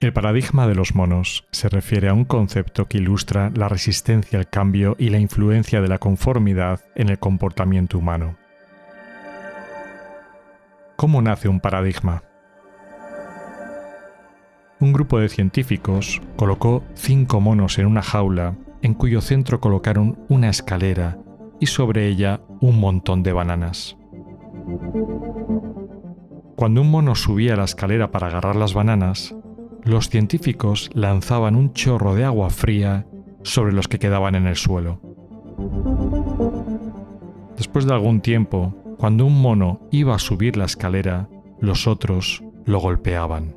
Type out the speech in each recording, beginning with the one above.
El paradigma de los monos se refiere a un concepto que ilustra la resistencia al cambio y la influencia de la conformidad en el comportamiento humano. ¿Cómo nace un paradigma? Un grupo de científicos colocó cinco monos en una jaula en cuyo centro colocaron una escalera y sobre ella un montón de bananas. Cuando un mono subía la escalera para agarrar las bananas, los científicos lanzaban un chorro de agua fría sobre los que quedaban en el suelo. Después de algún tiempo, cuando un mono iba a subir la escalera, los otros lo golpeaban.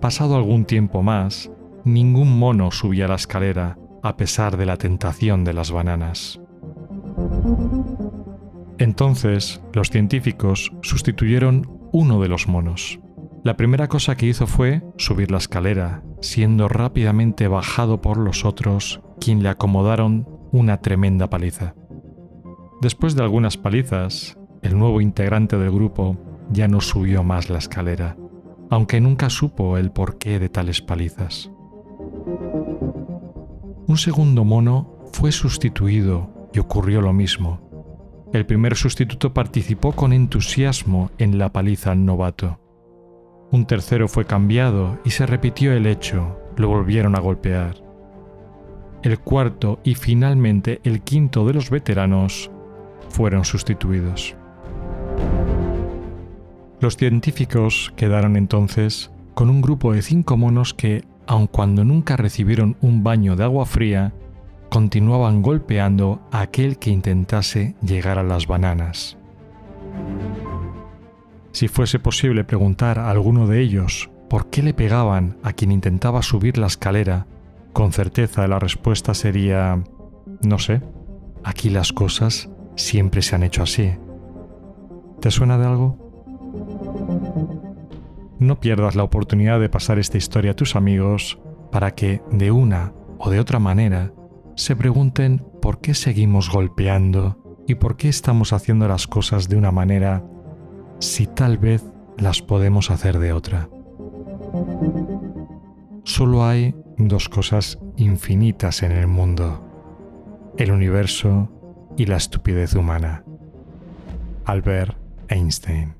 Pasado algún tiempo más, ningún mono subía la escalera a pesar de la tentación de las bananas. Entonces, los científicos sustituyeron uno de los monos. La primera cosa que hizo fue subir la escalera, siendo rápidamente bajado por los otros, quien le acomodaron una tremenda paliza. Después de algunas palizas, el nuevo integrante del grupo ya no subió más la escalera, aunque nunca supo el porqué de tales palizas. Un segundo mono fue sustituido y ocurrió lo mismo. El primer sustituto participó con entusiasmo en la paliza al novato. Un tercero fue cambiado y se repitió el hecho, lo volvieron a golpear. El cuarto y finalmente el quinto de los veteranos fueron sustituidos. Los científicos quedaron entonces con un grupo de cinco monos que, aun cuando nunca recibieron un baño de agua fría, continuaban golpeando a aquel que intentase llegar a las bananas. Si fuese posible preguntar a alguno de ellos por qué le pegaban a quien intentaba subir la escalera, con certeza la respuesta sería, no sé, aquí las cosas siempre se han hecho así. ¿Te suena de algo? No pierdas la oportunidad de pasar esta historia a tus amigos para que, de una o de otra manera, se pregunten por qué seguimos golpeando y por qué estamos haciendo las cosas de una manera si tal vez las podemos hacer de otra. Solo hay dos cosas infinitas en el mundo, el universo y la estupidez humana. Albert Einstein